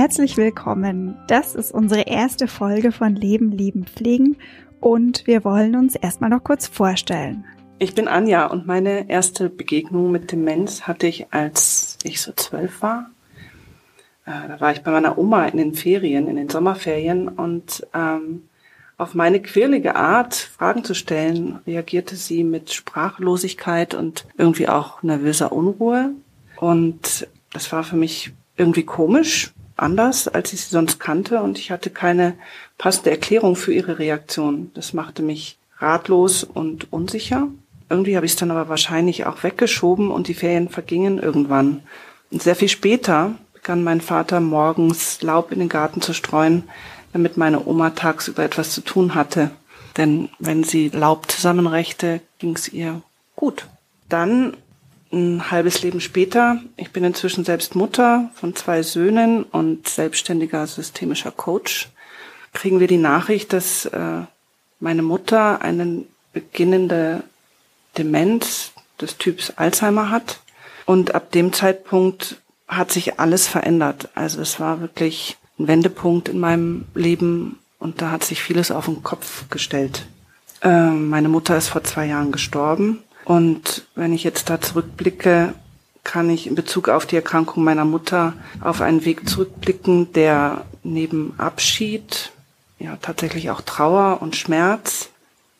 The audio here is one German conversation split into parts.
Herzlich willkommen. Das ist unsere erste Folge von Leben, Lieben, Pflegen und wir wollen uns erstmal noch kurz vorstellen. Ich bin Anja und meine erste Begegnung mit Demenz hatte ich, als ich so zwölf war. Äh, da war ich bei meiner Oma in den Ferien, in den Sommerferien und ähm, auf meine quirlige Art, Fragen zu stellen, reagierte sie mit Sprachlosigkeit und irgendwie auch nervöser Unruhe. Und das war für mich irgendwie komisch, anders, als ich sie sonst kannte und ich hatte keine passende Erklärung für ihre Reaktion. Das machte mich ratlos und unsicher. Irgendwie habe ich es dann aber wahrscheinlich auch weggeschoben und die Ferien vergingen irgendwann. Und sehr viel später begann mein Vater morgens Laub in den Garten zu streuen, damit meine Oma tagsüber etwas zu tun hatte. Denn wenn sie Laub zusammenrechte, ging es ihr gut. Dann ein halbes Leben später, ich bin inzwischen selbst Mutter von zwei Söhnen und selbstständiger systemischer Coach, kriegen wir die Nachricht, dass äh, meine Mutter eine beginnende Demenz des Typs Alzheimer hat. Und ab dem Zeitpunkt hat sich alles verändert. Also es war wirklich ein Wendepunkt in meinem Leben und da hat sich vieles auf den Kopf gestellt. Äh, meine Mutter ist vor zwei Jahren gestorben und wenn ich jetzt da zurückblicke, kann ich in Bezug auf die Erkrankung meiner Mutter auf einen Weg zurückblicken, der neben Abschied, ja tatsächlich auch Trauer und Schmerz,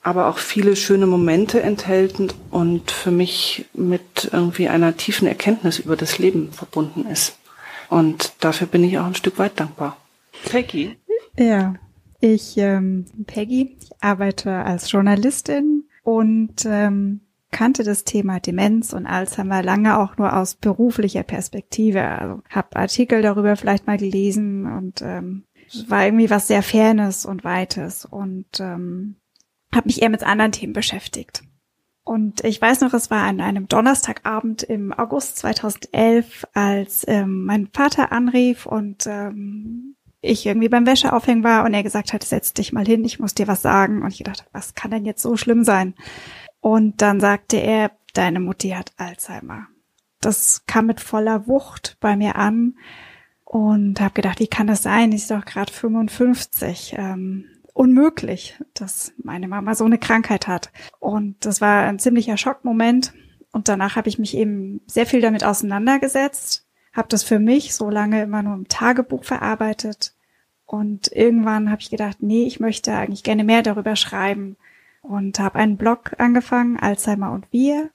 aber auch viele schöne Momente enthält und für mich mit irgendwie einer tiefen Erkenntnis über das Leben verbunden ist. Und dafür bin ich auch ein Stück weit dankbar. Peggy? Ja, ich ähm, Peggy, ich arbeite als Journalistin und ähm, kannte das Thema Demenz und Alzheimer lange auch nur aus beruflicher Perspektive. Also habe Artikel darüber vielleicht mal gelesen und ähm, war irgendwie was sehr Fernes und Weites und ähm, habe mich eher mit anderen Themen beschäftigt. Und ich weiß noch, es war an einem Donnerstagabend im August 2011, als ähm, mein Vater anrief und ähm, ich irgendwie beim Wäscheaufhängen war und er gesagt hat, setz dich mal hin, ich muss dir was sagen. Und ich dachte, was kann denn jetzt so schlimm sein? Und dann sagte er, deine Mutti hat Alzheimer. Das kam mit voller Wucht bei mir an und habe gedacht, wie kann das sein? Ich ist doch gerade 55. Ähm, unmöglich, dass meine Mama so eine Krankheit hat. Und das war ein ziemlicher Schockmoment. Und danach habe ich mich eben sehr viel damit auseinandergesetzt, habe das für mich so lange immer nur im Tagebuch verarbeitet. Und irgendwann habe ich gedacht, nee, ich möchte eigentlich gerne mehr darüber schreiben und habe einen Blog angefangen, Alzheimer und wir,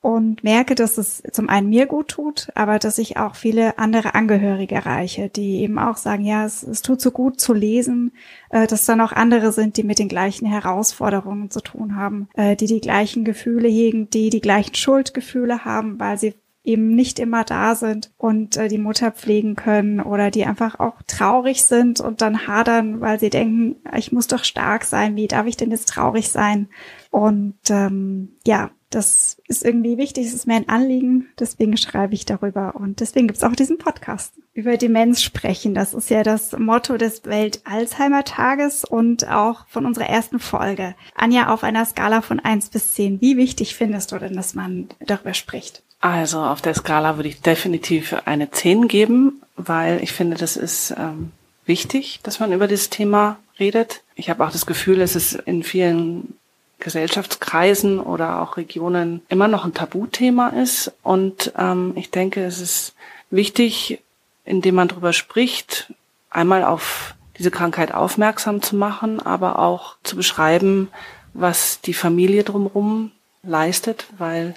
und merke, dass es zum einen mir gut tut, aber dass ich auch viele andere Angehörige erreiche, die eben auch sagen, ja, es, es tut so gut zu lesen, äh, dass dann auch andere sind, die mit den gleichen Herausforderungen zu tun haben, äh, die die gleichen Gefühle hegen, die die gleichen Schuldgefühle haben, weil sie eben nicht immer da sind und äh, die Mutter pflegen können oder die einfach auch traurig sind und dann hadern, weil sie denken, ich muss doch stark sein, wie darf ich denn jetzt traurig sein? Und ähm, ja, das ist irgendwie wichtig, es ist mir ein Anliegen, deswegen schreibe ich darüber und deswegen gibt's auch diesen Podcast. Über Demenz sprechen, das ist ja das Motto des Welt-Alzheimer-Tages und auch von unserer ersten Folge. Anja, auf einer Skala von eins bis zehn, wie wichtig findest du denn, dass man darüber spricht? Also auf der Skala würde ich definitiv eine 10 geben, weil ich finde, das ist ähm, wichtig, dass man über dieses Thema redet. Ich habe auch das Gefühl, dass es in vielen Gesellschaftskreisen oder auch Regionen immer noch ein Tabuthema ist. Und ähm, ich denke, es ist wichtig, indem man darüber spricht, einmal auf diese Krankheit aufmerksam zu machen, aber auch zu beschreiben, was die Familie drumherum leistet, weil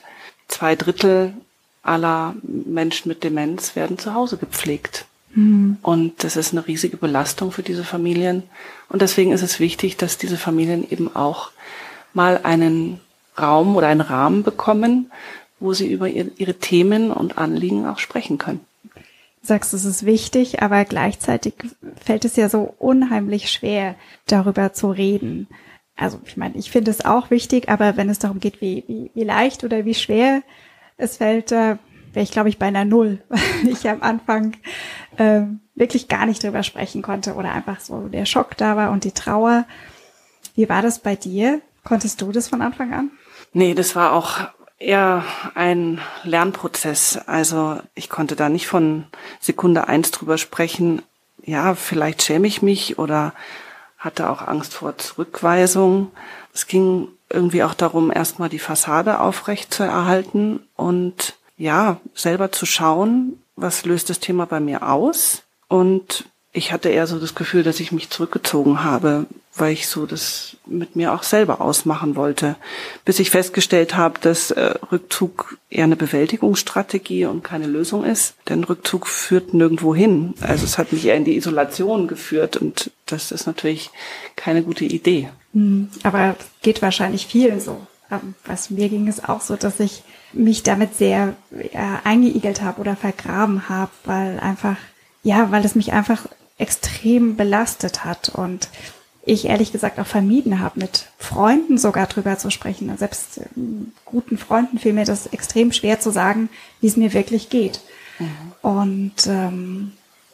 zwei Drittel aller Menschen mit Demenz werden zu Hause gepflegt. Mhm. Und das ist eine riesige Belastung für diese Familien. Und deswegen ist es wichtig, dass diese Familien eben auch mal einen Raum oder einen Rahmen bekommen, wo sie über ihre Themen und Anliegen auch sprechen können. Du sagst, es ist wichtig, aber gleichzeitig fällt es ja so unheimlich schwer, darüber zu reden also ich meine, ich finde es auch wichtig, aber wenn es darum geht, wie, wie, wie leicht oder wie schwer es fällt, äh, wäre ich, glaube ich, bei einer Null, weil ich am Anfang äh, wirklich gar nicht drüber sprechen konnte oder einfach so der Schock da war und die Trauer. Wie war das bei dir? Konntest du das von Anfang an? Nee, das war auch eher ein Lernprozess. Also ich konnte da nicht von Sekunde eins drüber sprechen. ja, vielleicht schäme ich mich oder hatte auch Angst vor Zurückweisung. Es ging irgendwie auch darum, erstmal die Fassade aufrecht zu erhalten und ja, selber zu schauen, was löst das Thema bei mir aus. Und ich hatte eher so das Gefühl, dass ich mich zurückgezogen habe, weil ich so das mit mir auch selber ausmachen wollte, bis ich festgestellt habe, dass äh, Rückzug eher eine Bewältigungsstrategie und keine Lösung ist. Denn Rückzug führt nirgendwo hin. Also es hat mich eher in die Isolation geführt und das ist natürlich keine gute Idee. Hm, aber geht wahrscheinlich vielen so. Ähm, was mir ging es auch so, dass ich mich damit sehr äh, eingeigelt habe oder vergraben habe, weil einfach, ja, weil es mich einfach extrem belastet hat und ich ehrlich gesagt auch vermieden habe, mit Freunden sogar drüber zu sprechen. Selbst ähm, guten Freunden fiel mir das extrem schwer zu sagen, wie es mir wirklich geht. Mhm. Und ähm,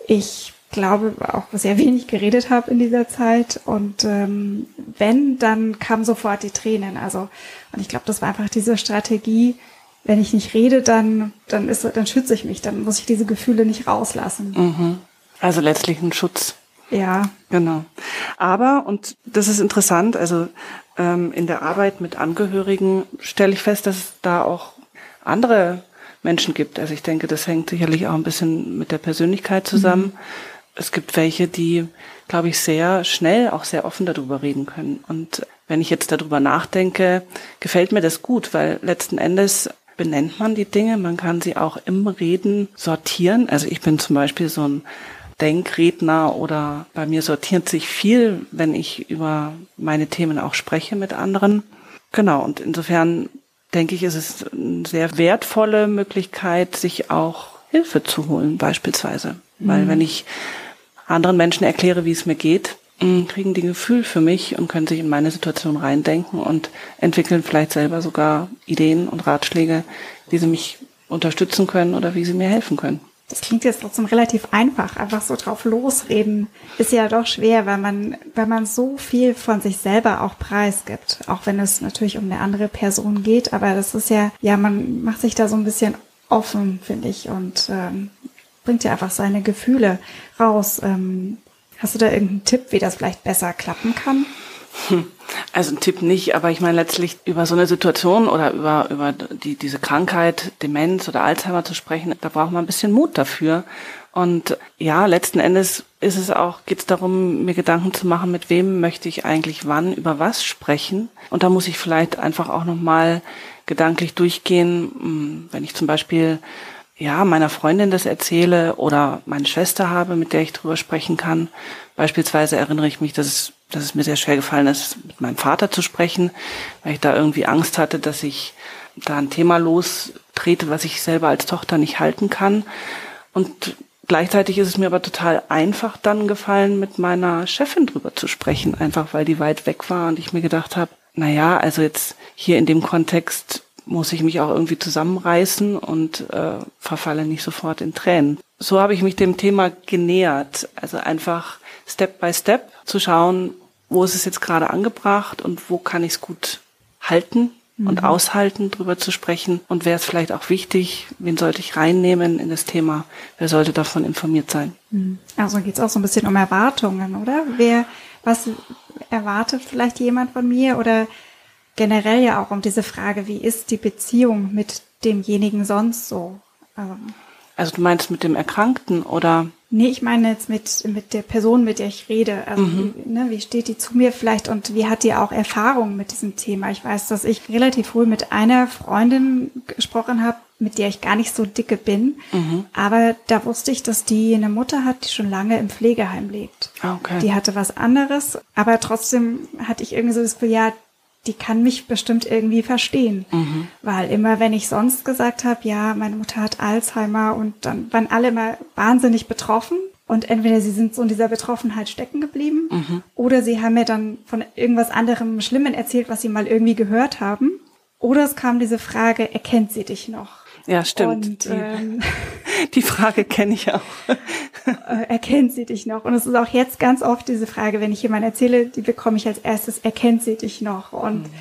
ich glaube auch sehr wenig geredet habe in dieser Zeit. Und ähm, wenn, dann kamen sofort die Tränen. Also, und ich glaube, das war einfach diese Strategie, wenn ich nicht rede, dann, dann ist, dann schütze ich mich, dann muss ich diese Gefühle nicht rauslassen. Mhm. Also letztlich ein Schutz. Ja. Genau. Aber, und das ist interessant, also ähm, in der Arbeit mit Angehörigen stelle ich fest, dass es da auch andere Menschen gibt. Also ich denke, das hängt sicherlich auch ein bisschen mit der Persönlichkeit zusammen. Mhm. Es gibt welche, die, glaube ich, sehr schnell auch sehr offen darüber reden können. Und wenn ich jetzt darüber nachdenke, gefällt mir das gut, weil letzten Endes benennt man die Dinge, man kann sie auch im Reden sortieren. Also ich bin zum Beispiel so ein Denkredner oder bei mir sortiert sich viel, wenn ich über meine Themen auch spreche mit anderen. Genau, und insofern denke ich, ist es eine sehr wertvolle Möglichkeit, sich auch Hilfe zu holen, beispielsweise. Mhm. Weil wenn ich anderen Menschen erkläre, wie es mir geht, mm, kriegen die Gefühl für mich und können sich in meine Situation reindenken und entwickeln vielleicht selber sogar Ideen und Ratschläge, wie sie mich unterstützen können oder wie sie mir helfen können. Das klingt jetzt trotzdem relativ einfach, einfach so drauf losreden ist ja doch schwer, weil man, weil man so viel von sich selber auch preisgibt, auch wenn es natürlich um eine andere Person geht, aber das ist ja, ja, man macht sich da so ein bisschen offen, finde ich, und ähm, bringt ja einfach seine Gefühle raus. Ähm, hast du da irgendeinen Tipp, wie das vielleicht besser klappen kann? Also ein Tipp nicht, aber ich meine letztlich über so eine Situation oder über, über die, diese Krankheit, Demenz oder Alzheimer zu sprechen, da braucht man ein bisschen Mut dafür. Und ja, letzten Endes ist es auch, geht es darum, mir Gedanken zu machen, mit wem möchte ich eigentlich wann über was sprechen. Und da muss ich vielleicht einfach auch nochmal gedanklich durchgehen, hm, wenn ich zum Beispiel ja, meiner Freundin das erzähle oder meine Schwester habe, mit der ich drüber sprechen kann. Beispielsweise erinnere ich mich, dass es dass es mir sehr schwer gefallen ist, mit meinem Vater zu sprechen, weil ich da irgendwie Angst hatte, dass ich da ein Thema lostrete, was ich selber als Tochter nicht halten kann. Und gleichzeitig ist es mir aber total einfach dann gefallen, mit meiner Chefin drüber zu sprechen, einfach weil die weit weg war und ich mir gedacht habe, na ja, also jetzt hier in dem Kontext muss ich mich auch irgendwie zusammenreißen und äh, verfalle nicht sofort in Tränen. So habe ich mich dem Thema genähert, also einfach Step by Step zu schauen, wo ist es jetzt gerade angebracht und wo kann ich es gut halten und mhm. aushalten, drüber zu sprechen. Und wäre es vielleicht auch wichtig, wen sollte ich reinnehmen in das Thema? Wer sollte davon informiert sein? Mhm. Also geht es auch so ein bisschen um Erwartungen, oder? Wer, was erwartet vielleicht jemand von mir? Oder generell ja auch um diese Frage, wie ist die Beziehung mit demjenigen sonst so? Ähm, also du meinst mit dem Erkrankten oder? Nee, ich meine jetzt mit, mit der Person, mit der ich rede. Also mhm. wie, ne, wie steht die zu mir vielleicht und wie hat die auch Erfahrung mit diesem Thema? Ich weiß, dass ich relativ früh mit einer Freundin gesprochen habe, mit der ich gar nicht so dicke bin. Mhm. Aber da wusste ich, dass die eine Mutter hat, die schon lange im Pflegeheim lebt. Ah, okay. Die hatte was anderes, aber trotzdem hatte ich irgendwie so das Gefühl, ja, die kann mich bestimmt irgendwie verstehen. Mhm. Weil immer, wenn ich sonst gesagt habe, ja, meine Mutter hat Alzheimer und dann waren alle immer wahnsinnig betroffen. Und entweder sie sind so in dieser Betroffenheit stecken geblieben mhm. oder sie haben mir dann von irgendwas anderem Schlimmen erzählt, was sie mal irgendwie gehört haben. Oder es kam diese Frage, erkennt sie dich noch? Ja, stimmt. Und, ähm, die Frage kenne ich auch. Äh, erkennt sie dich noch? Und es ist auch jetzt ganz oft diese Frage, wenn ich jemand erzähle, die bekomme ich als erstes, erkennt sie dich noch? Und mhm.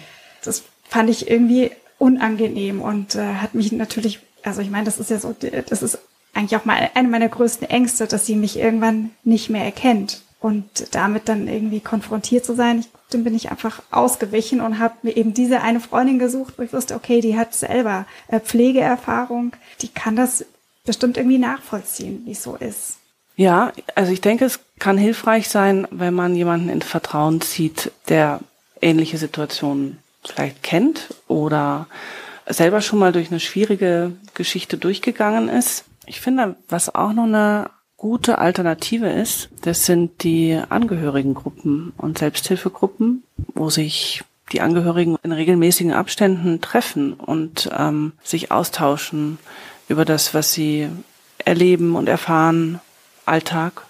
das fand ich irgendwie unangenehm und äh, hat mich natürlich, also ich meine, das ist ja so, das ist eigentlich auch mal eine meiner größten Ängste, dass sie mich irgendwann nicht mehr erkennt. Und damit dann irgendwie konfrontiert zu sein, ich, dann bin ich einfach ausgewichen und habe mir eben diese eine Freundin gesucht, wo ich wusste, okay, die hat selber äh, Pflegeerfahrung, die kann das bestimmt irgendwie nachvollziehen, wie es so ist. Ja, also ich denke, es kann hilfreich sein, wenn man jemanden in Vertrauen zieht, der ähnliche Situationen vielleicht kennt oder selber schon mal durch eine schwierige Geschichte durchgegangen ist. Ich finde, was auch noch eine gute Alternative ist, das sind die Angehörigengruppen und Selbsthilfegruppen, wo sich die Angehörigen in regelmäßigen Abständen treffen und ähm, sich austauschen über das, was sie erleben und erfahren, Alltag.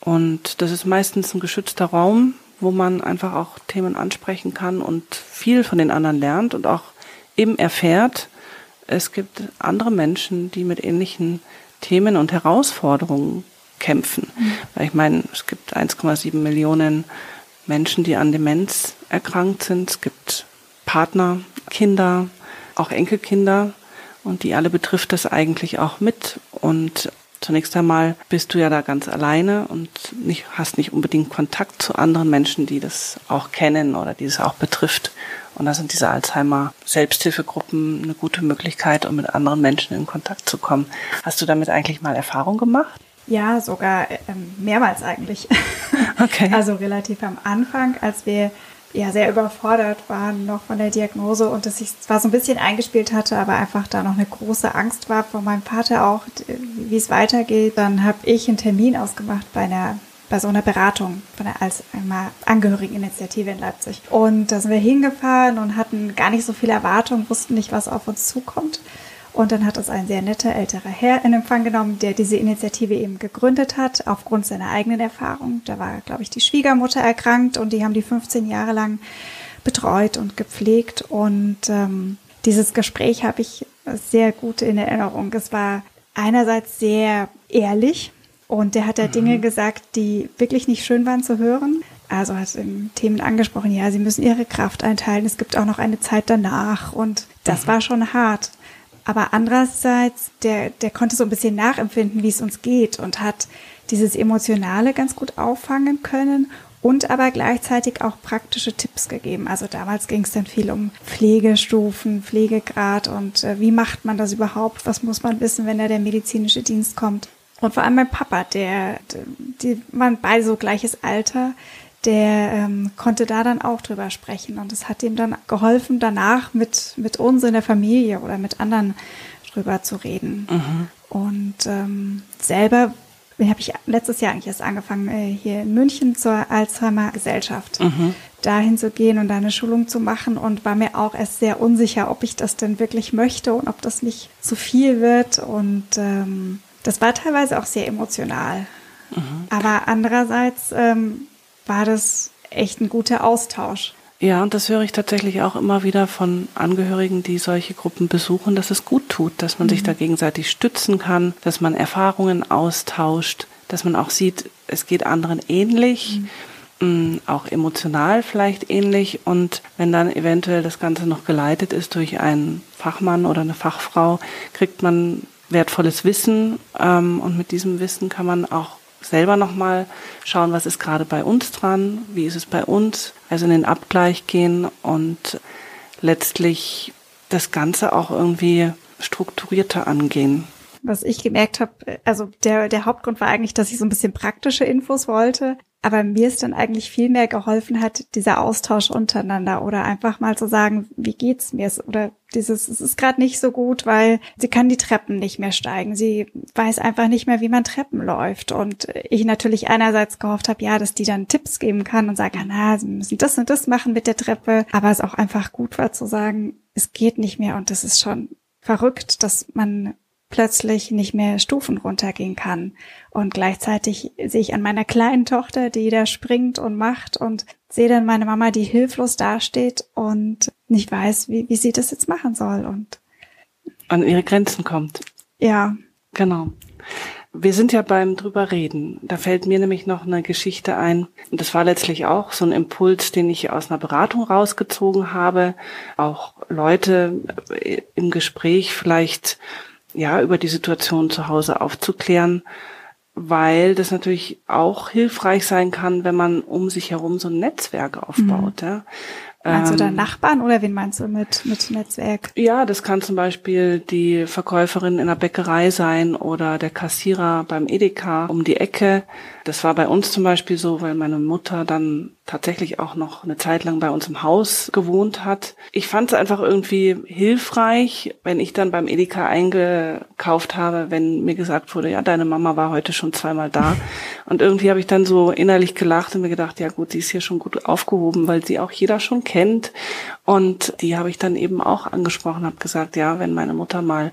Und das ist meistens ein geschützter Raum, wo man einfach auch Themen ansprechen kann und viel von den anderen lernt und auch eben erfährt, es gibt andere Menschen, die mit ähnlichen Themen und Herausforderungen kämpfen. Mhm. Weil ich meine, es gibt 1,7 Millionen Menschen, die an Demenz erkrankt sind. Es gibt Partner, Kinder, auch Enkelkinder. Und die alle betrifft das eigentlich auch mit. Und zunächst einmal bist du ja da ganz alleine und nicht, hast nicht unbedingt Kontakt zu anderen Menschen, die das auch kennen oder die es auch betrifft. Und da sind diese Alzheimer-Selbsthilfegruppen eine gute Möglichkeit, um mit anderen Menschen in Kontakt zu kommen. Hast du damit eigentlich mal Erfahrung gemacht? Ja, sogar ähm, mehrmals eigentlich. Okay. Also relativ am Anfang, als wir ja sehr überfordert waren noch von der Diagnose und dass sich zwar so ein bisschen eingespielt hatte, aber einfach da noch eine große Angst war von meinem Vater auch, wie es weitergeht. Dann habe ich einen Termin ausgemacht bei einer bei so einer Beratung von der als einmal Angehörigeninitiative in Leipzig. Und da sind wir hingefahren und hatten gar nicht so viele Erwartungen, wussten nicht, was auf uns zukommt. Und dann hat es ein sehr netter älterer Herr in Empfang genommen, der diese Initiative eben gegründet hat, aufgrund seiner eigenen Erfahrung. Da war, glaube ich, die Schwiegermutter erkrankt und die haben die 15 Jahre lang betreut und gepflegt. Und ähm, dieses Gespräch habe ich sehr gut in Erinnerung. Es war einerseits sehr ehrlich, und der hat da mhm. Dinge gesagt, die wirklich nicht schön waren zu hören. Also hat Themen angesprochen, ja, sie müssen ihre Kraft einteilen. Es gibt auch noch eine Zeit danach. Und das mhm. war schon hart. Aber andererseits, der, der konnte so ein bisschen nachempfinden, wie es uns geht und hat dieses Emotionale ganz gut auffangen können und aber gleichzeitig auch praktische Tipps gegeben. Also damals ging es dann viel um Pflegestufen, Pflegegrad und äh, wie macht man das überhaupt? Was muss man wissen, wenn da der medizinische Dienst kommt? Und vor allem mein Papa, der, die waren beide so gleiches Alter, der ähm, konnte da dann auch drüber sprechen. Und es hat ihm dann geholfen, danach mit, mit uns in der Familie oder mit anderen drüber zu reden. Mhm. Und ähm, selber habe ich letztes Jahr eigentlich erst angefangen, äh, hier in München zur Alzheimer Gesellschaft mhm. dahin zu gehen und da eine Schulung zu machen und war mir auch erst sehr unsicher, ob ich das denn wirklich möchte und ob das nicht zu viel wird. Und ähm, das war teilweise auch sehr emotional. Mhm. Aber andererseits ähm, war das echt ein guter Austausch. Ja, und das höre ich tatsächlich auch immer wieder von Angehörigen, die solche Gruppen besuchen, dass es gut tut, dass man mhm. sich da gegenseitig stützen kann, dass man Erfahrungen austauscht, dass man auch sieht, es geht anderen ähnlich, mhm. auch emotional vielleicht ähnlich. Und wenn dann eventuell das Ganze noch geleitet ist durch einen Fachmann oder eine Fachfrau, kriegt man wertvolles Wissen ähm, und mit diesem Wissen kann man auch selber nochmal schauen, was ist gerade bei uns dran, wie ist es bei uns, also in den Abgleich gehen und letztlich das Ganze auch irgendwie strukturierter angehen. Was ich gemerkt habe, also der, der Hauptgrund war eigentlich, dass ich so ein bisschen praktische Infos wollte. Aber mir ist dann eigentlich viel mehr geholfen hat, dieser Austausch untereinander oder einfach mal zu sagen, wie geht's mir? Oder dieses, es ist gerade nicht so gut, weil sie kann die Treppen nicht mehr steigen. Sie weiß einfach nicht mehr, wie man Treppen läuft. Und ich natürlich einerseits gehofft habe, ja, dass die dann Tipps geben kann und sagen na, sie müssen das und das machen mit der Treppe. Aber es auch einfach gut war zu sagen, es geht nicht mehr und das ist schon verrückt, dass man plötzlich nicht mehr Stufen runtergehen kann. Und gleichzeitig sehe ich an meiner kleinen Tochter, die da springt und macht und sehe dann meine Mama, die hilflos dasteht und nicht weiß, wie, wie sie das jetzt machen soll und an ihre Grenzen kommt. Ja. Genau. Wir sind ja beim drüber reden. Da fällt mir nämlich noch eine Geschichte ein. Und das war letztlich auch so ein Impuls, den ich aus einer Beratung rausgezogen habe. Auch Leute im Gespräch vielleicht ja, über die Situation zu Hause aufzuklären, weil das natürlich auch hilfreich sein kann, wenn man um sich herum so ein Netzwerk aufbaut. Mhm. Ja. Meinst du da ähm, Nachbarn oder wen meinst du mit, mit Netzwerk? Ja, das kann zum Beispiel die Verkäuferin in der Bäckerei sein oder der Kassierer beim Edeka um die Ecke. Das war bei uns zum Beispiel so, weil meine Mutter dann tatsächlich auch noch eine Zeit lang bei uns im Haus gewohnt hat. Ich fand es einfach irgendwie hilfreich, wenn ich dann beim Edeka eingekauft habe, wenn mir gesagt wurde, ja, deine Mama war heute schon zweimal da. Und irgendwie habe ich dann so innerlich gelacht und mir gedacht, ja gut, sie ist hier schon gut aufgehoben, weil sie auch jeder schon kennt. Und die habe ich dann eben auch angesprochen, habe gesagt, ja, wenn meine Mutter mal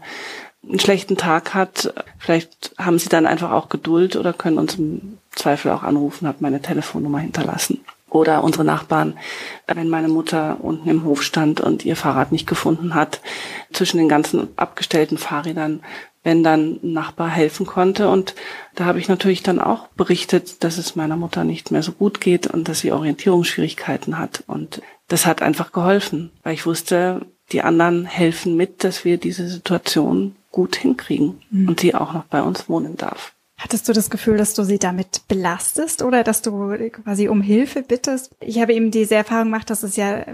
einen schlechten Tag hat, vielleicht haben sie dann einfach auch Geduld oder können uns im Zweifel auch anrufen, hat meine Telefonnummer hinterlassen. Oder unsere Nachbarn, wenn meine Mutter unten im Hof stand und ihr Fahrrad nicht gefunden hat, zwischen den ganzen abgestellten Fahrrädern, wenn dann ein Nachbar helfen konnte. Und da habe ich natürlich dann auch berichtet, dass es meiner Mutter nicht mehr so gut geht und dass sie Orientierungsschwierigkeiten hat. Und das hat einfach geholfen, weil ich wusste, die anderen helfen mit, dass wir diese Situation gut hinkriegen mhm. und sie auch noch bei uns wohnen darf. Hattest du das Gefühl, dass du sie damit belastest oder dass du quasi um Hilfe bittest? Ich habe eben diese Erfahrung gemacht, dass es ja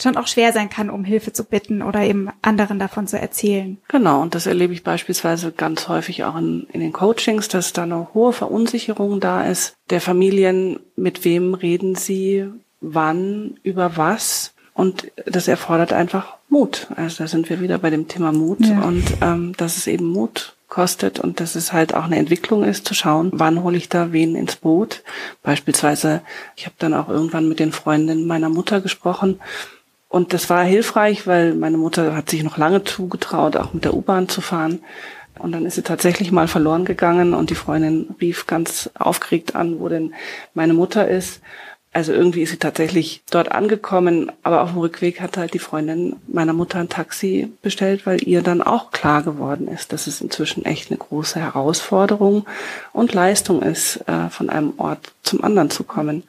schon auch schwer sein kann, um Hilfe zu bitten oder eben anderen davon zu erzählen. Genau, und das erlebe ich beispielsweise ganz häufig auch in, in den Coachings, dass da eine hohe Verunsicherung da ist der Familien, mit wem reden sie, wann, über was. Und das erfordert einfach Mut. Also da sind wir wieder bei dem Thema Mut ja. und ähm, dass es eben Mut kostet und dass es halt auch eine Entwicklung ist, zu schauen, wann hole ich da wen ins Boot. Beispielsweise, ich habe dann auch irgendwann mit den Freundinnen meiner Mutter gesprochen und das war hilfreich, weil meine Mutter hat sich noch lange zugetraut, auch mit der U-Bahn zu fahren. Und dann ist sie tatsächlich mal verloren gegangen und die Freundin rief ganz aufgeregt an, wo denn meine Mutter ist. Also irgendwie ist sie tatsächlich dort angekommen, aber auf dem Rückweg hat halt die Freundin meiner Mutter ein Taxi bestellt, weil ihr dann auch klar geworden ist, dass es inzwischen echt eine große Herausforderung und Leistung ist, äh, von einem Ort zum anderen zu kommen.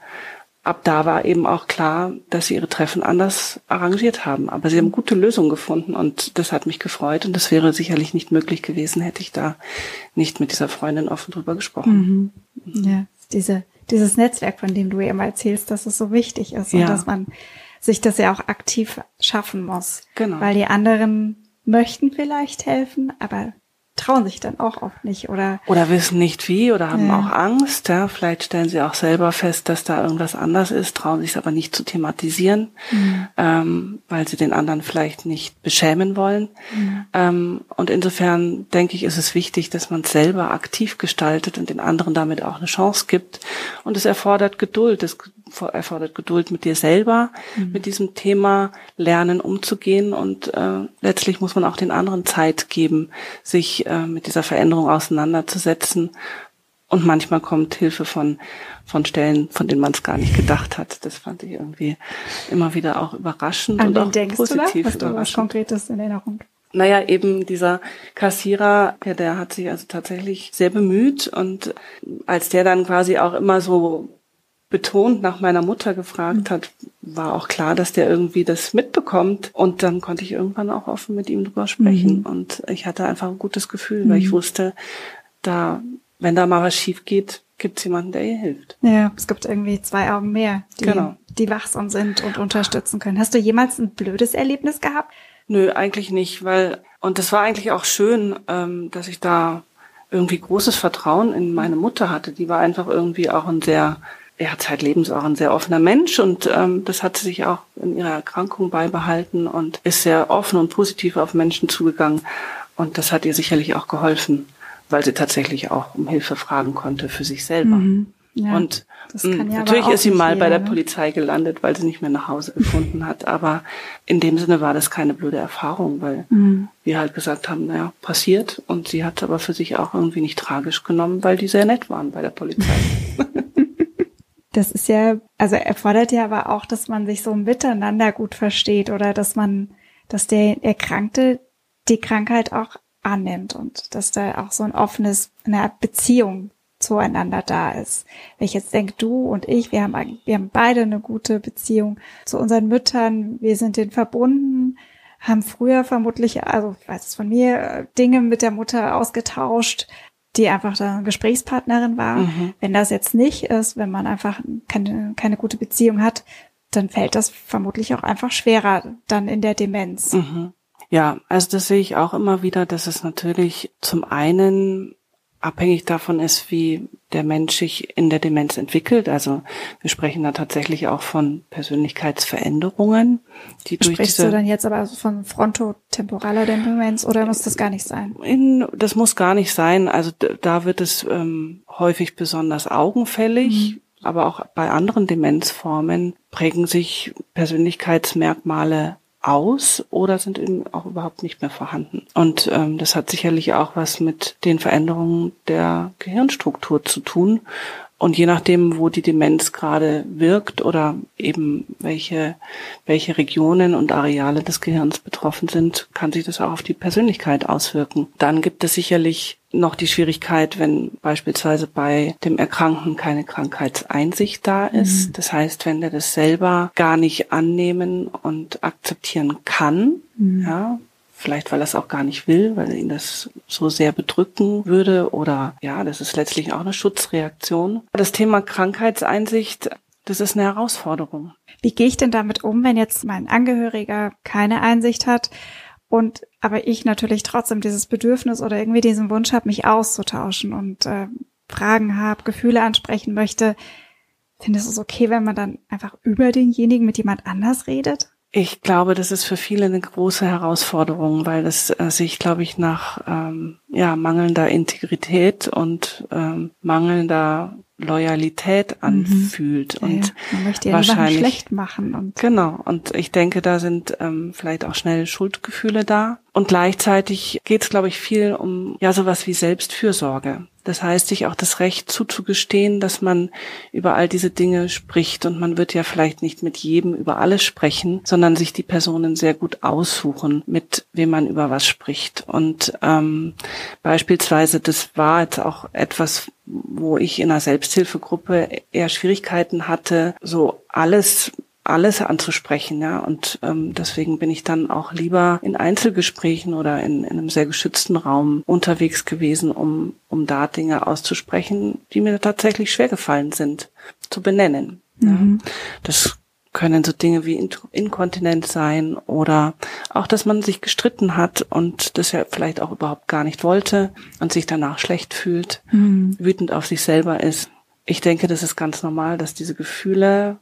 Ab da war eben auch klar, dass sie ihre Treffen anders arrangiert haben. Aber sie haben gute Lösungen gefunden und das hat mich gefreut und das wäre sicherlich nicht möglich gewesen, hätte ich da nicht mit dieser Freundin offen drüber gesprochen. Mhm. Ja, diese dieses Netzwerk, von dem du immer erzählst, dass es so wichtig ist ja. und dass man sich das ja auch aktiv schaffen muss. Genau. Weil die anderen möchten vielleicht helfen, aber trauen sich dann auch oft nicht oder oder wissen nicht wie oder haben ja. auch Angst ja vielleicht stellen sie auch selber fest dass da irgendwas anders ist trauen sich aber nicht zu thematisieren mhm. ähm, weil sie den anderen vielleicht nicht beschämen wollen mhm. ähm, und insofern denke ich ist es wichtig dass man selber aktiv gestaltet und den anderen damit auch eine Chance gibt und es erfordert Geduld es erfordert Geduld mit dir selber, mhm. mit diesem Thema lernen umzugehen und äh, letztlich muss man auch den anderen Zeit geben, sich äh, mit dieser Veränderung auseinanderzusetzen. Und manchmal kommt Hilfe von, von Stellen, von denen man es gar nicht gedacht hat. Das fand ich irgendwie immer wieder auch überraschend An und auch denkst positiv du da? Hast du was Konkretes in Erinnerung? Naja, eben dieser Kassierer, ja, der hat sich also tatsächlich sehr bemüht und als der dann quasi auch immer so betont nach meiner Mutter gefragt hat, war auch klar, dass der irgendwie das mitbekommt. Und dann konnte ich irgendwann auch offen mit ihm drüber sprechen. Mhm. Und ich hatte einfach ein gutes Gefühl, weil ich mhm. wusste, da, wenn da mal was schief geht, gibt es jemanden, der ihr hilft. Ja, es gibt irgendwie zwei Augen mehr, die, genau. die wachsam sind und unterstützen können. Hast du jemals ein blödes Erlebnis gehabt? Nö, eigentlich nicht, weil, und das war eigentlich auch schön, ähm, dass ich da irgendwie großes Vertrauen in meine Mutter hatte. Die war einfach irgendwie auch ein sehr er hat zeitlebens auch ein sehr offener Mensch und ähm, das hat sie sich auch in ihrer Erkrankung beibehalten und ist sehr offen und positiv auf Menschen zugegangen. Und das hat ihr sicherlich auch geholfen, weil sie tatsächlich auch um Hilfe fragen konnte für sich selber. Mhm. Ja, und ja natürlich ist sie mal jeder, bei der ne? Polizei gelandet, weil sie nicht mehr nach Hause gefunden hat. Aber in dem Sinne war das keine blöde Erfahrung, weil mhm. wir halt gesagt haben, naja, passiert. Und sie hat aber für sich auch irgendwie nicht tragisch genommen, weil die sehr nett waren bei der Polizei. Das ist ja, also erfordert ja aber auch, dass man sich so miteinander gut versteht oder dass man, dass der Erkrankte die Krankheit auch annimmt und dass da auch so ein offenes, eine Beziehung zueinander da ist. Wenn ich jetzt denke, du und ich, wir haben, wir haben beide eine gute Beziehung zu unseren Müttern, wir sind denen verbunden, haben früher vermutlich, also ich weiß es von mir, Dinge mit der Mutter ausgetauscht, die einfach da Gesprächspartnerin war. Mhm. Wenn das jetzt nicht ist, wenn man einfach keine, keine gute Beziehung hat, dann fällt das vermutlich auch einfach schwerer dann in der Demenz. Mhm. Ja, also das sehe ich auch immer wieder, dass es natürlich zum einen abhängig davon ist, wie der Mensch sich in der Demenz entwickelt. Also wir sprechen da tatsächlich auch von Persönlichkeitsveränderungen, die Sprichst durch diese, du dann jetzt aber von frontotemporaler Demenz oder muss das gar nicht sein? In, das muss gar nicht sein. Also da wird es ähm, häufig besonders augenfällig. Mhm. Aber auch bei anderen Demenzformen prägen sich Persönlichkeitsmerkmale aus oder sind eben auch überhaupt nicht mehr vorhanden. Und ähm, das hat sicherlich auch was mit den Veränderungen der Gehirnstruktur zu tun. Und je nachdem, wo die Demenz gerade wirkt oder eben welche, welche Regionen und Areale des Gehirns betroffen sind, kann sich das auch auf die Persönlichkeit auswirken. Dann gibt es sicherlich noch die Schwierigkeit, wenn beispielsweise bei dem Erkrankten keine Krankheitseinsicht da ist. Mhm. Das heißt, wenn der das selber gar nicht annehmen und akzeptieren kann, mhm. ja, vielleicht weil er es auch gar nicht will, weil ihn das so sehr bedrücken würde oder ja, das ist letztlich auch eine Schutzreaktion. Das Thema Krankheitseinsicht, das ist eine Herausforderung. Wie gehe ich denn damit um, wenn jetzt mein Angehöriger keine Einsicht hat und aber ich natürlich trotzdem dieses Bedürfnis oder irgendwie diesen Wunsch habe, mich auszutauschen und äh, Fragen habe, Gefühle ansprechen möchte. Findest du es okay, wenn man dann einfach über denjenigen mit jemand anders redet? Ich glaube, das ist für viele eine große Herausforderung, weil es äh, sich, glaube ich, nach ähm, ja, mangelnder Integrität und ähm, mangelnder Loyalität mhm. anfühlt mhm. und ja. man möchte ja wahrscheinlich schlecht machen und genau und ich denke da sind ähm, vielleicht auch schnell Schuldgefühle da und gleichzeitig geht es glaube ich viel um ja sowas wie Selbstfürsorge das heißt, sich auch das Recht zuzugestehen, dass man über all diese Dinge spricht. Und man wird ja vielleicht nicht mit jedem über alles sprechen, sondern sich die Personen sehr gut aussuchen, mit wem man über was spricht. Und ähm, beispielsweise, das war jetzt auch etwas, wo ich in einer Selbsthilfegruppe eher Schwierigkeiten hatte, so alles alles anzusprechen, ja. Und ähm, deswegen bin ich dann auch lieber in Einzelgesprächen oder in, in einem sehr geschützten Raum unterwegs gewesen, um, um da Dinge auszusprechen, die mir tatsächlich schwer gefallen sind, zu benennen. Mhm. Ja. Das können so Dinge wie Inkontinenz sein oder auch, dass man sich gestritten hat und das ja vielleicht auch überhaupt gar nicht wollte und sich danach schlecht fühlt, mhm. wütend auf sich selber ist. Ich denke, das ist ganz normal, dass diese Gefühle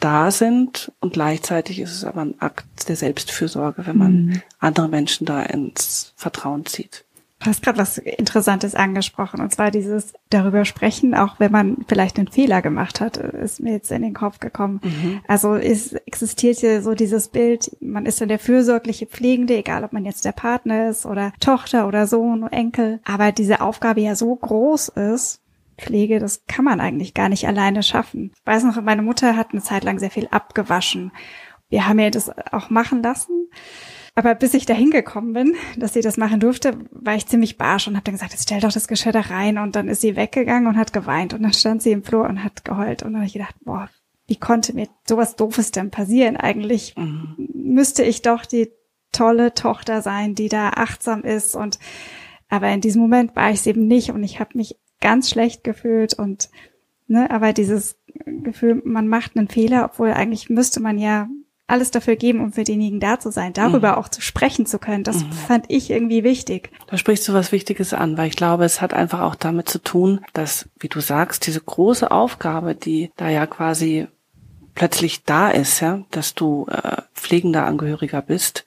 da sind und gleichzeitig ist es aber ein Akt der Selbstfürsorge, wenn man mhm. andere Menschen da ins Vertrauen zieht. Du hast gerade was Interessantes angesprochen, und zwar dieses darüber sprechen, auch wenn man vielleicht einen Fehler gemacht hat, ist mir jetzt in den Kopf gekommen. Mhm. Also es existiert hier so dieses Bild, man ist dann der fürsorgliche Pflegende, egal ob man jetzt der Partner ist oder Tochter oder Sohn oder Enkel, aber diese Aufgabe ja so groß ist, Pflege, das kann man eigentlich gar nicht alleine schaffen. Ich weiß noch, meine Mutter hat eine Zeit lang sehr viel abgewaschen. Wir haben ihr das auch machen lassen. Aber bis ich da hingekommen bin, dass sie das machen durfte, war ich ziemlich barsch und habe dann gesagt, jetzt stell doch das Geschirr da rein. Und dann ist sie weggegangen und hat geweint. Und dann stand sie im Flur und hat geheult. Und dann habe ich gedacht, boah, wie konnte mir sowas Doofes denn passieren? Eigentlich mhm. müsste ich doch die tolle Tochter sein, die da achtsam ist. Und aber in diesem Moment war ich es eben nicht. Und ich habe mich ganz schlecht gefühlt und ne, aber dieses Gefühl, man macht einen Fehler, obwohl eigentlich müsste man ja alles dafür geben, um für denjenigen da zu sein, darüber mhm. auch zu sprechen zu können. Das mhm. fand ich irgendwie wichtig. Da sprichst du was Wichtiges an, weil ich glaube, es hat einfach auch damit zu tun, dass, wie du sagst, diese große Aufgabe, die da ja quasi plötzlich da ist, ja, dass du äh, pflegender Angehöriger bist,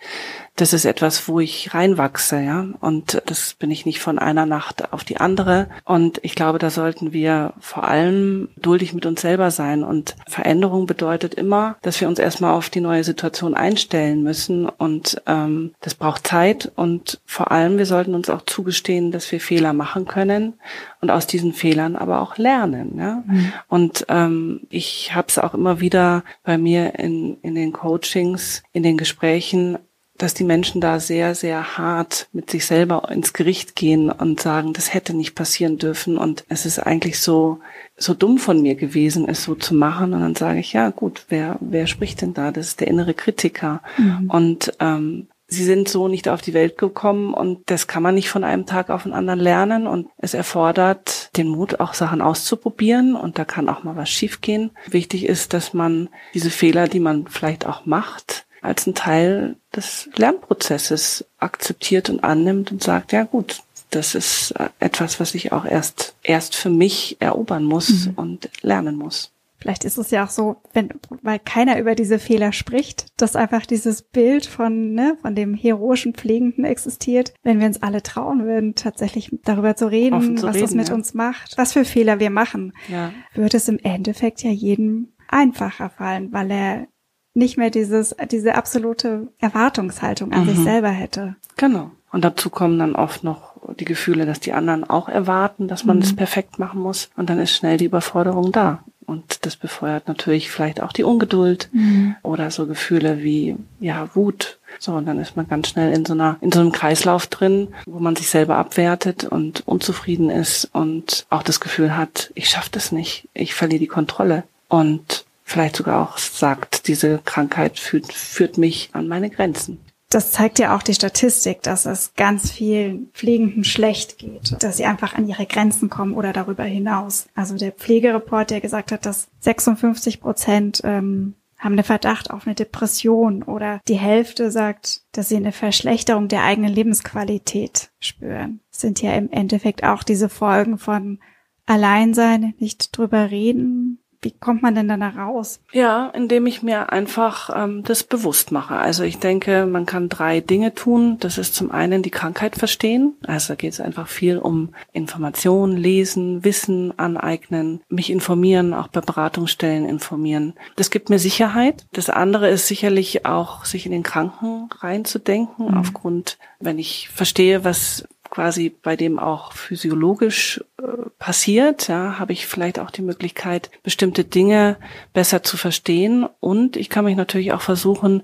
das ist etwas, wo ich reinwachse, ja. Und das bin ich nicht von einer Nacht auf die andere. Und ich glaube, da sollten wir vor allem duldig mit uns selber sein. Und Veränderung bedeutet immer, dass wir uns erstmal auf die neue Situation einstellen müssen. Und ähm, das braucht Zeit. Und vor allem, wir sollten uns auch zugestehen, dass wir Fehler machen können und aus diesen Fehlern aber auch lernen. Ja? Mhm. Und ähm, ich habe es auch immer wieder bei mir in, in den Coachings, in den Gesprächen dass die Menschen da sehr, sehr hart mit sich selber ins Gericht gehen und sagen, das hätte nicht passieren dürfen und es ist eigentlich so, so dumm von mir gewesen, es so zu machen. Und dann sage ich, ja gut, wer, wer spricht denn da? Das ist der innere Kritiker. Mhm. Und ähm, sie sind so nicht auf die Welt gekommen und das kann man nicht von einem Tag auf den anderen lernen und es erfordert den Mut, auch Sachen auszuprobieren und da kann auch mal was schiefgehen. Wichtig ist, dass man diese Fehler, die man vielleicht auch macht, als ein Teil des Lernprozesses akzeptiert und annimmt und sagt, ja gut, das ist etwas, was ich auch erst, erst für mich erobern muss mhm. und lernen muss. Vielleicht ist es ja auch so, wenn, weil keiner über diese Fehler spricht, dass einfach dieses Bild von, ne, von dem heroischen Pflegenden existiert. Wenn wir uns alle trauen würden, tatsächlich darüber zu reden, zu was reden, das mit ja. uns macht, was für Fehler wir machen, ja. würde es im Endeffekt ja jedem einfacher fallen, weil er nicht mehr dieses, diese absolute Erwartungshaltung an mhm. sich selber hätte. Genau. Und dazu kommen dann oft noch die Gefühle, dass die anderen auch erwarten, dass man es mhm. perfekt machen muss. Und dann ist schnell die Überforderung da. Und das befeuert natürlich vielleicht auch die Ungeduld mhm. oder so Gefühle wie, ja, Wut. So, und dann ist man ganz schnell in so einer, in so einem Kreislauf drin, wo man sich selber abwertet und unzufrieden ist und auch das Gefühl hat, ich schaffe das nicht, ich verliere die Kontrolle. Und vielleicht sogar auch sagt, diese Krankheit führt, führt mich an meine Grenzen das zeigt ja auch die Statistik, dass es ganz vielen Pflegenden schlecht geht, dass sie einfach an ihre Grenzen kommen oder darüber hinaus. Also der Pflegereport, der gesagt hat, dass 56 Prozent ähm, haben eine Verdacht auf eine Depression oder die Hälfte sagt, dass sie eine Verschlechterung der eigenen Lebensqualität spüren. Das sind ja im Endeffekt auch diese Folgen von Alleinsein, nicht drüber reden, wie kommt man denn dann da raus? Ja, indem ich mir einfach ähm, das bewusst mache. Also ich denke, man kann drei Dinge tun. Das ist zum einen die Krankheit verstehen. Also da geht es einfach viel um Informationen, lesen, Wissen aneignen, mich informieren, auch bei Beratungsstellen informieren. Das gibt mir Sicherheit. Das andere ist sicherlich auch, sich in den Kranken reinzudenken, mhm. aufgrund, wenn ich verstehe, was quasi bei dem auch physiologisch äh, passiert, ja, habe ich vielleicht auch die Möglichkeit, bestimmte Dinge besser zu verstehen. Und ich kann mich natürlich auch versuchen,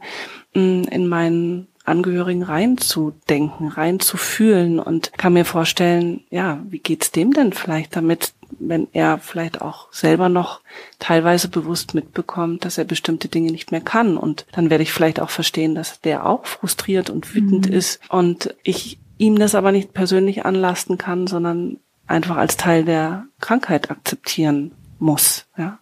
in meinen Angehörigen reinzudenken, reinzufühlen und kann mir vorstellen, ja, wie geht's dem denn vielleicht damit, wenn er vielleicht auch selber noch teilweise bewusst mitbekommt, dass er bestimmte Dinge nicht mehr kann. Und dann werde ich vielleicht auch verstehen, dass der auch frustriert und wütend mhm. ist. Und ich ihm das aber nicht persönlich anlasten kann, sondern einfach als Teil der Krankheit akzeptieren muss, ja.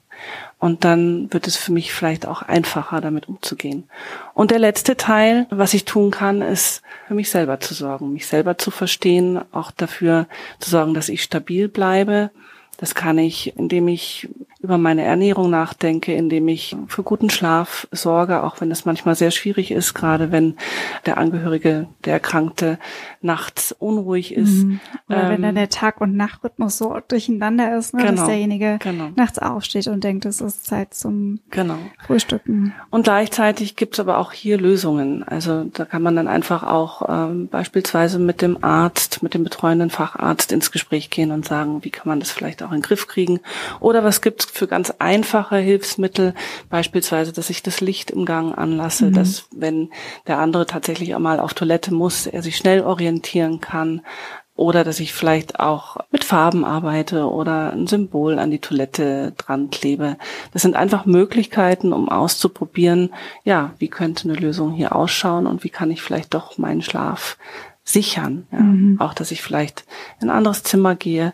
Und dann wird es für mich vielleicht auch einfacher, damit umzugehen. Und der letzte Teil, was ich tun kann, ist für mich selber zu sorgen, mich selber zu verstehen, auch dafür zu sorgen, dass ich stabil bleibe. Das kann ich, indem ich über meine Ernährung nachdenke, indem ich für guten Schlaf sorge, auch wenn es manchmal sehr schwierig ist, gerade wenn der Angehörige, der Erkrankte, nachts unruhig ist. Mhm. Oder ähm, wenn dann der Tag- und Nachtrhythmus so durcheinander ist, ne, genau, dass derjenige genau. nachts aufsteht und denkt, es ist Zeit zum genau. Frühstücken. Und gleichzeitig gibt es aber auch hier Lösungen. Also da kann man dann einfach auch ähm, beispielsweise mit dem Arzt, mit dem betreuenden Facharzt ins Gespräch gehen und sagen, wie kann man das vielleicht auch in den Griff kriegen. Oder was gibt's für ganz einfache Hilfsmittel, beispielsweise, dass ich das Licht im Gang anlasse, mhm. dass wenn der andere tatsächlich einmal auf Toilette muss, er sich schnell orientieren kann oder dass ich vielleicht auch mit Farben arbeite oder ein Symbol an die Toilette dran klebe. Das sind einfach Möglichkeiten, um auszuprobieren, ja, wie könnte eine Lösung hier ausschauen und wie kann ich vielleicht doch meinen Schlaf sichern. Ja? Mhm. Auch, dass ich vielleicht in ein anderes Zimmer gehe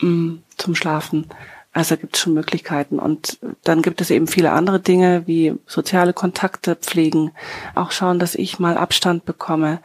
mh, mm, zum Schlafen also gibt es schon Möglichkeiten. Und dann gibt es eben viele andere Dinge wie soziale Kontakte pflegen, auch schauen, dass ich mal Abstand bekomme,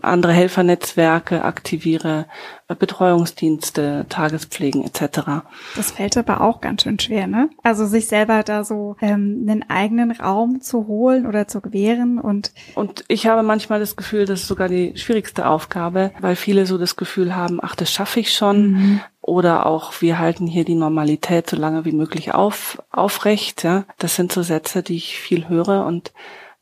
andere Helfernetzwerke aktiviere, Betreuungsdienste, Tagespflegen etc. Das fällt aber auch ganz schön schwer, ne? Also sich selber da so ähm, einen eigenen Raum zu holen oder zu gewähren und und ich habe manchmal das Gefühl, das ist sogar die schwierigste Aufgabe, weil viele so das Gefühl haben, ach, das schaffe ich schon. Mhm. Oder auch, wir halten hier die Normalität so lange wie möglich auf, aufrecht. Ja, das sind so Sätze, die ich viel höre und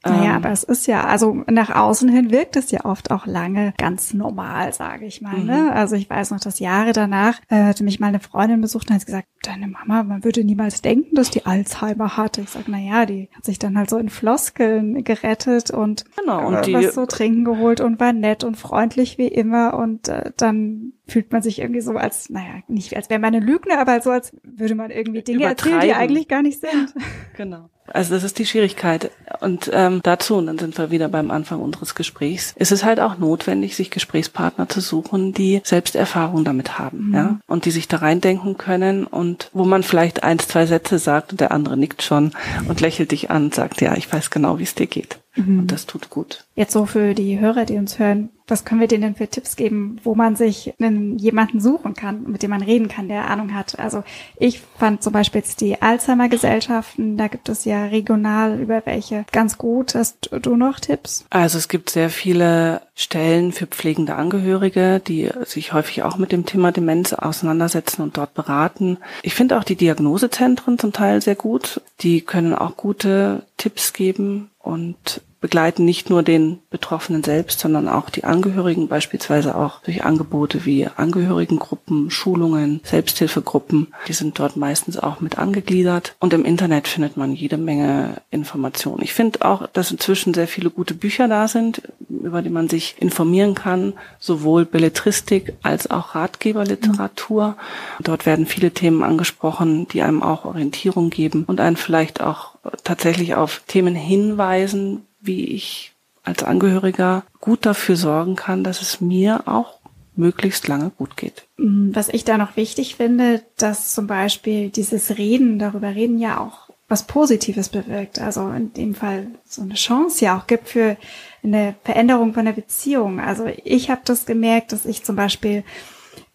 naja, ähm. aber es ist ja, also nach außen hin wirkt es ja oft auch lange ganz normal, sage ich mal. Ne? Mhm. Also ich weiß noch, dass Jahre danach äh, hatte mich mal eine Freundin besucht und hat gesagt, deine Mama, man würde niemals denken, dass die Alzheimer hatte. Ich sag, na ja, die hat sich dann halt so in Floskeln gerettet und, genau, und die, was so trinken geholt und war nett und freundlich wie immer und äh, dann fühlt man sich irgendwie so als, naja, nicht als wäre man eine Lügner, aber so als würde man irgendwie Dinge erzählen, die eigentlich gar nicht sind. Genau. Also das ist die Schwierigkeit. Und ähm, dazu, und dann sind wir wieder beim Anfang unseres Gesprächs, ist es halt auch notwendig, sich Gesprächspartner zu suchen, die selbst Erfahrung damit haben, mhm. ja, und die sich da reindenken können und wo man vielleicht eins, zwei Sätze sagt und der andere nickt schon und lächelt dich an und sagt, ja, ich weiß genau, wie es dir geht. Mhm. Und das tut gut. Jetzt so für die Hörer, die uns hören, was können wir denen denn für Tipps geben, wo man sich einen, jemanden suchen kann, mit dem man reden kann, der Ahnung hat? Also ich fand zum Beispiel jetzt die Alzheimer-Gesellschaften, da gibt es ja regional über welche ganz gut. Hast du noch Tipps? Also es gibt sehr viele Stellen für pflegende Angehörige, die sich häufig auch mit dem Thema Demenz auseinandersetzen und dort beraten. Ich finde auch die Diagnosezentren zum Teil sehr gut. Die können auch gute Tipps geben und begleiten nicht nur den Betroffenen selbst, sondern auch die Angehörigen, beispielsweise auch durch Angebote wie Angehörigengruppen, Schulungen, Selbsthilfegruppen. Die sind dort meistens auch mit angegliedert. Und im Internet findet man jede Menge Informationen. Ich finde auch, dass inzwischen sehr viele gute Bücher da sind, über die man sich informieren kann, sowohl Belletristik als auch Ratgeberliteratur. Dort werden viele Themen angesprochen, die einem auch Orientierung geben und einen vielleicht auch tatsächlich auf Themen hinweisen, wie ich als Angehöriger gut dafür sorgen kann, dass es mir auch möglichst lange gut geht. Mm, was ich da noch wichtig finde, dass zum Beispiel dieses Reden, darüber reden ja auch was Positives bewirkt. Also in dem Fall so eine Chance ja auch gibt für eine Veränderung von der Beziehung. Also ich habe das gemerkt, dass ich zum Beispiel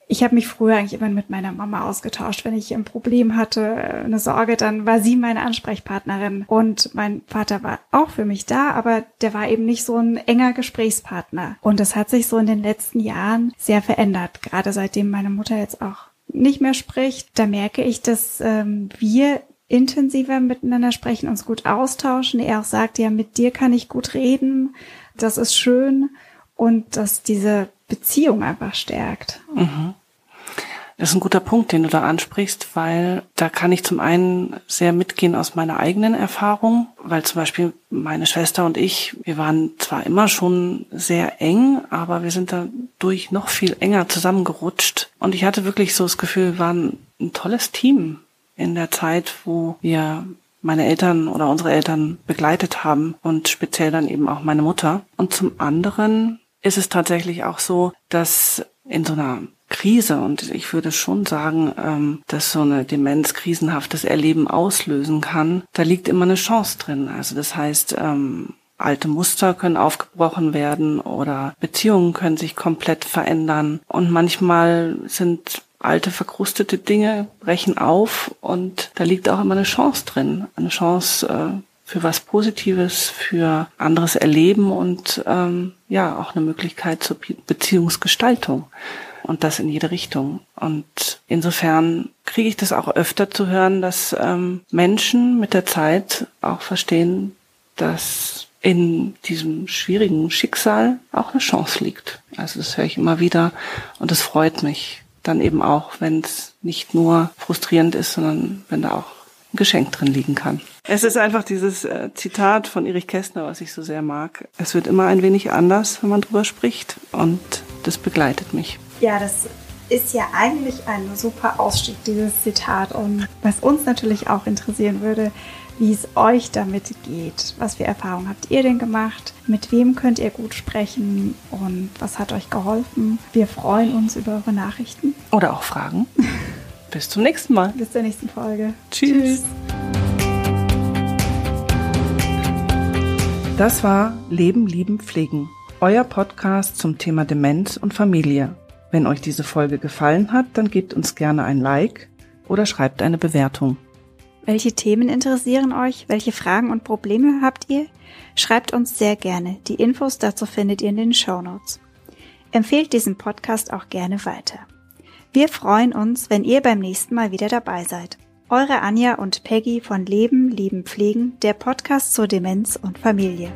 ich habe mich früher eigentlich immer mit meiner Mama ausgetauscht. Wenn ich ein Problem hatte, eine Sorge, dann war sie meine Ansprechpartnerin. Und mein Vater war auch für mich da, aber der war eben nicht so ein enger Gesprächspartner. Und das hat sich so in den letzten Jahren sehr verändert. Gerade seitdem meine Mutter jetzt auch nicht mehr spricht, da merke ich, dass ähm, wir intensiver miteinander sprechen, uns gut austauschen. Er auch sagt, ja, mit dir kann ich gut reden. Das ist schön. Und dass diese Beziehung einfach stärkt. Mhm. Das ist ein guter Punkt, den du da ansprichst, weil da kann ich zum einen sehr mitgehen aus meiner eigenen Erfahrung, weil zum Beispiel meine Schwester und ich, wir waren zwar immer schon sehr eng, aber wir sind dadurch noch viel enger zusammengerutscht. Und ich hatte wirklich so das Gefühl, wir waren ein tolles Team in der Zeit, wo wir meine Eltern oder unsere Eltern begleitet haben und speziell dann eben auch meine Mutter. Und zum anderen ist es tatsächlich auch so, dass in so einer Krise und ich würde schon sagen, ähm, dass so eine Demenz krisenhaftes Erleben auslösen kann, da liegt immer eine Chance drin. Also das heißt, ähm, alte Muster können aufgebrochen werden oder Beziehungen können sich komplett verändern und manchmal sind alte verkrustete Dinge brechen auf und da liegt auch immer eine Chance drin, eine Chance äh, für was Positives, für anderes Erleben und ähm, ja auch eine Möglichkeit zur Beziehungsgestaltung und das in jede Richtung. Und insofern kriege ich das auch öfter zu hören, dass ähm, Menschen mit der Zeit auch verstehen, dass in diesem schwierigen Schicksal auch eine Chance liegt. Also das höre ich immer wieder und es freut mich dann eben auch, wenn es nicht nur frustrierend ist, sondern wenn da auch ein Geschenk drin liegen kann. Es ist einfach dieses äh, Zitat von Erich Kästner, was ich so sehr mag. Es wird immer ein wenig anders, wenn man drüber spricht und das begleitet mich. Ja, das ist ja eigentlich ein super Ausstieg, dieses Zitat. Und was uns natürlich auch interessieren würde, wie es euch damit geht. Was für Erfahrungen habt ihr denn gemacht? Mit wem könnt ihr gut sprechen? Und was hat euch geholfen? Wir freuen uns über eure Nachrichten. Oder auch Fragen. Bis zum nächsten Mal. Bis zur nächsten Folge. Tschüss. Tschüss. Das war Leben, Lieben, Pflegen. Euer Podcast zum Thema Demenz und Familie. Wenn euch diese Folge gefallen hat, dann gebt uns gerne ein Like oder schreibt eine Bewertung. Welche Themen interessieren euch? Welche Fragen und Probleme habt ihr? Schreibt uns sehr gerne. Die Infos dazu findet ihr in den Show Notes. Empfehlt diesen Podcast auch gerne weiter. Wir freuen uns, wenn ihr beim nächsten Mal wieder dabei seid. Eure Anja und Peggy von Leben, Lieben, Pflegen, der Podcast zur Demenz und Familie.